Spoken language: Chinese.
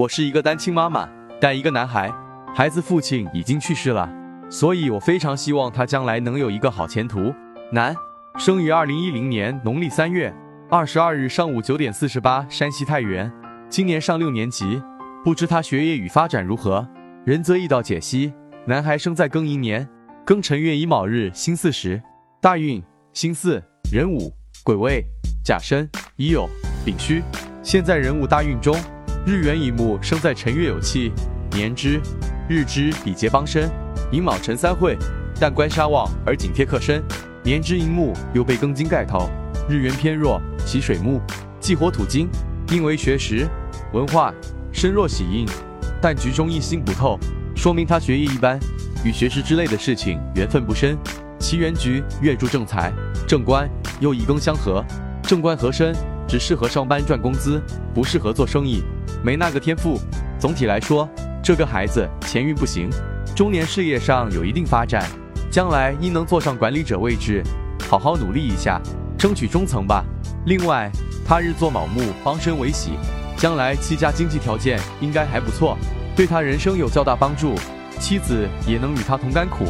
我是一个单亲妈妈，带一个男孩，孩子父亲已经去世了，所以我非常希望他将来能有一个好前途。男，生于二零一零年农历三月二十二日上午九点四十八，山西太原，今年上六年级，不知他学业与发展如何。人则易道解析：男孩生在庚寅年，庚辰月乙卯日辛巳时，大运辛巳壬午癸未甲申乙酉丙戌。现在壬午大运中，日元乙木生在辰月有气，年支日支比劫帮身，寅卯辰三会，但官杀旺而紧贴克身，年支寅木又被庚金盖头，日元偏弱，其水木忌火土金，应为学识文化身弱喜印，但局中一星不透，说明他学业一般，与学识之类的事情缘分不深。其原局月柱正财正官又一庚相合，正官合身。只适合上班赚工资，不适合做生意，没那个天赋。总体来说，这个孩子前运不行，中年事业上有一定发展，将来应能坐上管理者位置，好好努力一下，争取中层吧。另外，他日做卯木，帮身为喜，将来戚家经济条件应该还不错，对他人生有较大帮助，妻子也能与他同甘苦。